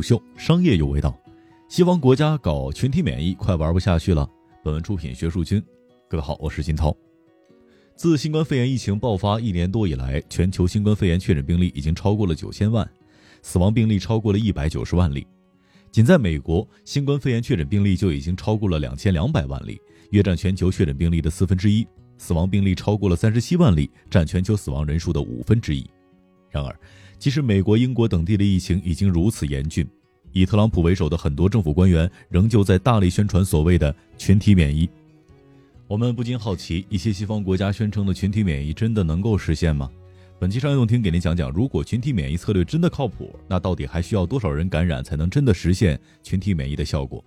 秀商业有味道，西方国家搞群体免疫快玩不下去了。本文出品学术君，各位好，我是金涛。自新冠肺炎疫情爆发一年多以来，全球新冠肺炎确诊病例已经超过了九千万，死亡病例超过了一百九十万例。仅在美国，新冠肺炎确诊病例就已经超过了两千两百万例，约占全球确诊病例的四分之一；死亡病例超过了三十七万例，占全球死亡人数的五分之一。然而，即使美国、英国等地的疫情已经如此严峻，以特朗普为首的很多政府官员仍旧在大力宣传所谓的群体免疫。我们不禁好奇，一些西方国家宣称的群体免疫真的能够实现吗？本期商业动听给您讲讲，如果群体免疫策略真的靠谱，那到底还需要多少人感染才能真的实现群体免疫的效果？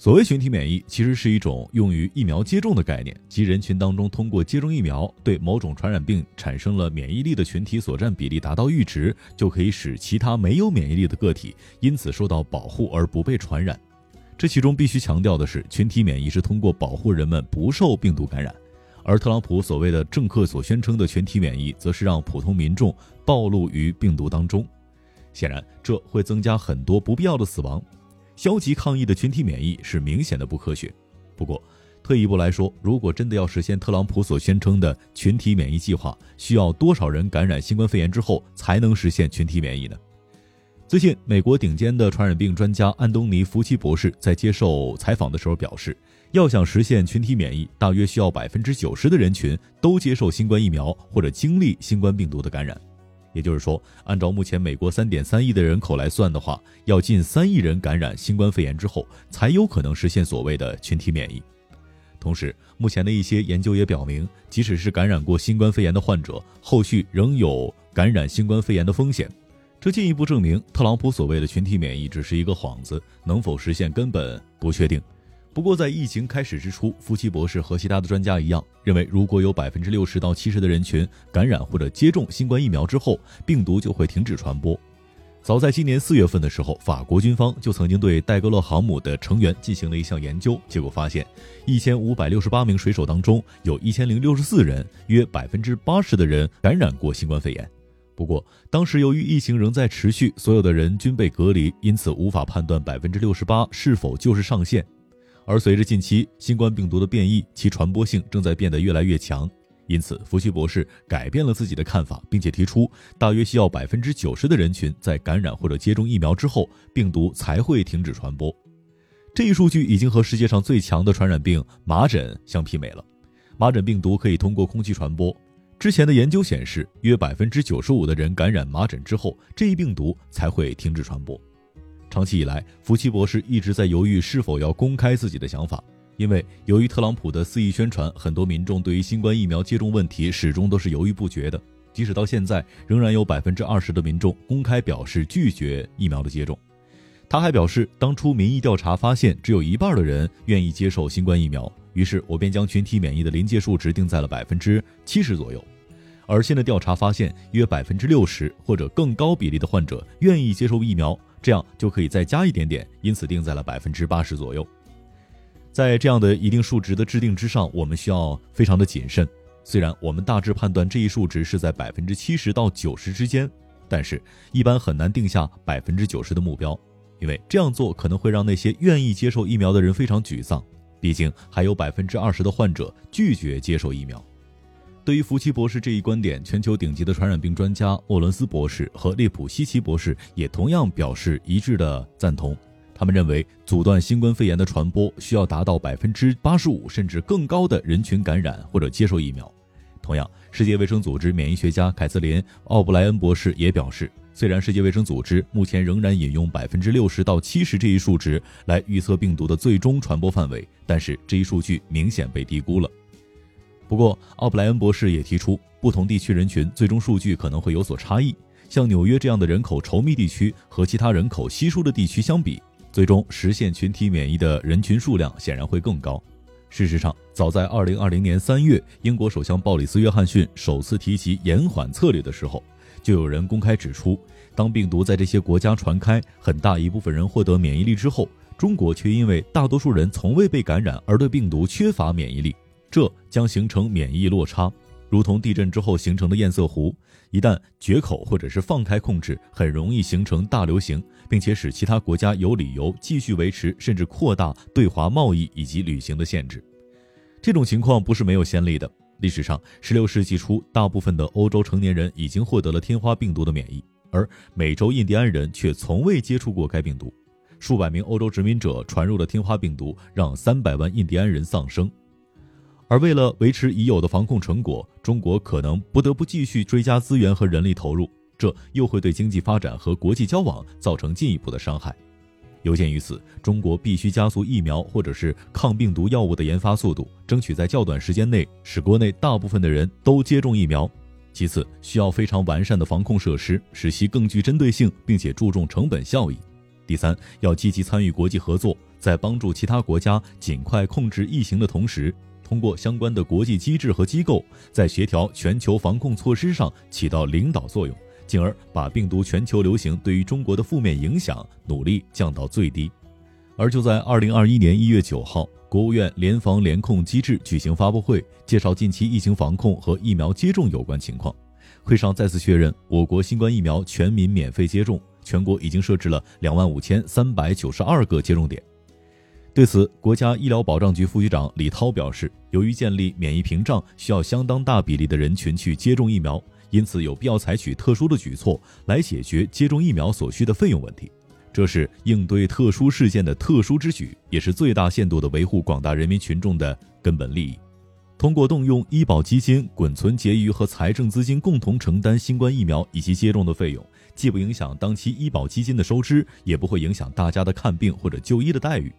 所谓群体免疫，其实是一种用于疫苗接种的概念，即人群当中通过接种疫苗对某种传染病产生了免疫力的群体所占比例达到阈值，就可以使其他没有免疫力的个体因此受到保护而不被传染。这其中必须强调的是，群体免疫是通过保护人们不受病毒感染，而特朗普所谓的政客所宣称的群体免疫，则是让普通民众暴露于病毒当中。显然，这会增加很多不必要的死亡。消极抗议的群体免疫是明显的不科学。不过，退一步来说，如果真的要实现特朗普所宣称的群体免疫计划，需要多少人感染新冠肺炎之后才能实现群体免疫呢？最近，美国顶尖的传染病专家安东尼·福奇博士在接受采访的时候表示，要想实现群体免疫，大约需要百分之九十的人群都接受新冠疫苗或者经历新冠病毒的感染。也就是说，按照目前美国三点三亿的人口来算的话，要近三亿人感染新冠肺炎之后，才有可能实现所谓的群体免疫。同时，目前的一些研究也表明，即使是感染过新冠肺炎的患者，后续仍有感染新冠肺炎的风险。这进一步证明，特朗普所谓的群体免疫只是一个幌子，能否实现根本不确定。不过，在疫情开始之初，夫妻博士和其他的专家一样，认为如果有百分之六十到七十的人群感染或者接种新冠疫苗之后，病毒就会停止传播。早在今年四月份的时候，法国军方就曾经对戴高乐航母的成员进行了一项研究，结果发现，一千五百六十八名水手当中，有一千零六十四人，约百分之八十的人感染过新冠肺炎。不过，当时由于疫情仍在持续，所有的人均被隔离，因此无法判断百分之六十八是否就是上限。而随着近期新冠病毒的变异，其传播性正在变得越来越强，因此福奇博士改变了自己的看法，并且提出，大约需要百分之九十的人群在感染或者接种疫苗之后，病毒才会停止传播。这一数据已经和世界上最强的传染病麻疹相媲美了。麻疹病毒可以通过空气传播，之前的研究显示，约百分之九十五的人感染麻疹之后，这一病毒才会停止传播。长期以来，福奇博士一直在犹豫是否要公开自己的想法，因为由于特朗普的肆意宣传，很多民众对于新冠疫苗接种问题始终都是犹豫不决的。即使到现在，仍然有百分之二十的民众公开表示拒绝疫苗的接种。他还表示，当初民意调查发现只有一半的人愿意接受新冠疫苗，于是我便将群体免疫的临界数值定在了百分之七十左右。而新的调查发现，约百分之六十或者更高比例的患者愿意接受疫苗。这样就可以再加一点点，因此定在了百分之八十左右。在这样的一定数值的制定之上，我们需要非常的谨慎。虽然我们大致判断这一数值是在百分之七十到九十之间，但是一般很难定下百分之九十的目标，因为这样做可能会让那些愿意接受疫苗的人非常沮丧。毕竟还有百分之二十的患者拒绝接受疫苗。对于福奇博士这一观点，全球顶级的传染病专家沃伦斯博士和列普西奇博士也同样表示一致的赞同。他们认为，阻断新冠肺炎的传播需要达到百分之八十五甚至更高的人群感染或者接受疫苗。同样，世界卫生组织免疫学家凯瑟琳·奥布莱恩博士也表示，虽然世界卫生组织目前仍然引用百分之六十到七十这一数值来预测病毒的最终传播范围，但是这一数据明显被低估了。不过，奥布莱恩博士也提出，不同地区人群最终数据可能会有所差异。像纽约这样的人口稠密地区和其他人口稀疏的地区相比，最终实现群体免疫的人群数量显然会更高。事实上，早在2020年3月，英国首相鲍里斯·约翰逊首次提及延缓策略的时候，就有人公开指出，当病毒在这些国家传开，很大一部分人获得免疫力之后，中国却因为大多数人从未被感染而对病毒缺乏免疫力。这将形成免疫落差，如同地震之后形成的堰塞湖，一旦决口或者是放开控制，很容易形成大流行，并且使其他国家有理由继续维持甚至扩大对华贸易以及旅行的限制。这种情况不是没有先例的。历史上，16世纪初，大部分的欧洲成年人已经获得了天花病毒的免疫，而美洲印第安人却从未接触过该病毒。数百名欧洲殖民者传入的天花病毒，让三百万印第安人丧生。而为了维持已有的防控成果，中国可能不得不继续追加资源和人力投入，这又会对经济发展和国际交往造成进一步的伤害。有鉴于此，中国必须加速疫苗或者是抗病毒药物的研发速度，争取在较短时间内使国内大部分的人都接种疫苗。其次，需要非常完善的防控设施，使其更具针对性，并且注重成本效益。第三，要积极参与国际合作，在帮助其他国家尽快控制疫情的同时。通过相关的国际机制和机构，在协调全球防控措施上起到领导作用，进而把病毒全球流行对于中国的负面影响努力降到最低。而就在二零二一年一月九号，国务院联防联控机制举行发布会，介绍近期疫情防控和疫苗接种有关情况。会上再次确认，我国新冠疫苗全民免费接种，全国已经设置了两万五千三百九十二个接种点。对此，国家医疗保障局副局长李涛表示，由于建立免疫屏障需要相当大比例的人群去接种疫苗，因此有必要采取特殊的举措来解决接种疫苗所需的费用问题。这是应对特殊事件的特殊之举，也是最大限度地维护广大人民群众的根本利益。通过动用医保基金、滚存结余和财政资金共同承担新冠疫苗以及接种的费用，既不影响当期医保基金的收支，也不会影响大家的看病或者就医的待遇。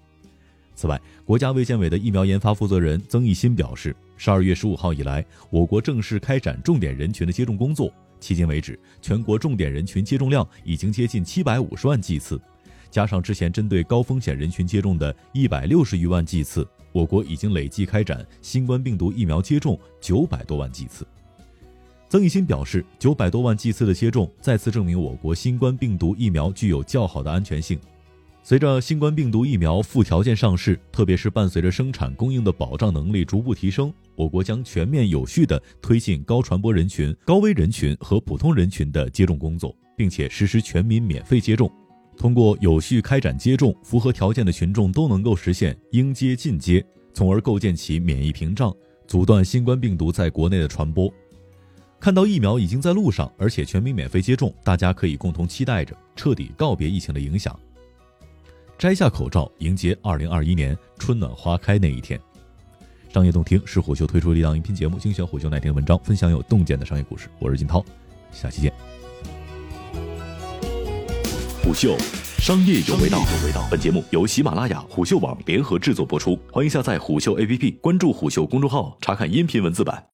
此外，国家卫健委的疫苗研发负责人曾益新表示，十二月十五号以来，我国正式开展重点人群的接种工作。迄今为止，全国重点人群接种量已经接近七百五十万剂次，加上之前针对高风险人群接种的一百六十余万剂次，我国已经累计开展新冠病毒疫苗接种九百多万剂次。曾益新表示，九百多万剂次的接种，再次证明我国新冠病毒疫苗具有较好的安全性。随着新冠病毒疫苗附条件上市，特别是伴随着生产供应的保障能力逐步提升，我国将全面有序地推进高传播人群、高危人群和普通人群的接种工作，并且实施全民免费接种。通过有序开展接种，符合条件的群众都能够实现应接尽接，从而构建起免疫屏障，阻断新冠病毒在国内的传播。看到疫苗已经在路上，而且全民免费接种，大家可以共同期待着彻底告别疫情的影响。摘下口罩，迎接二零二一年春暖花开那一天。商业洞听是虎嗅推出的一档音频节目，精选虎嗅耐听文章，分享有洞见的商业故事。我是金涛，下期见。虎嗅，商业有味道。本节目由喜马拉雅、虎嗅网联合制作播出，欢迎下载虎嗅 APP，关注虎嗅公众号，查看音频文字版。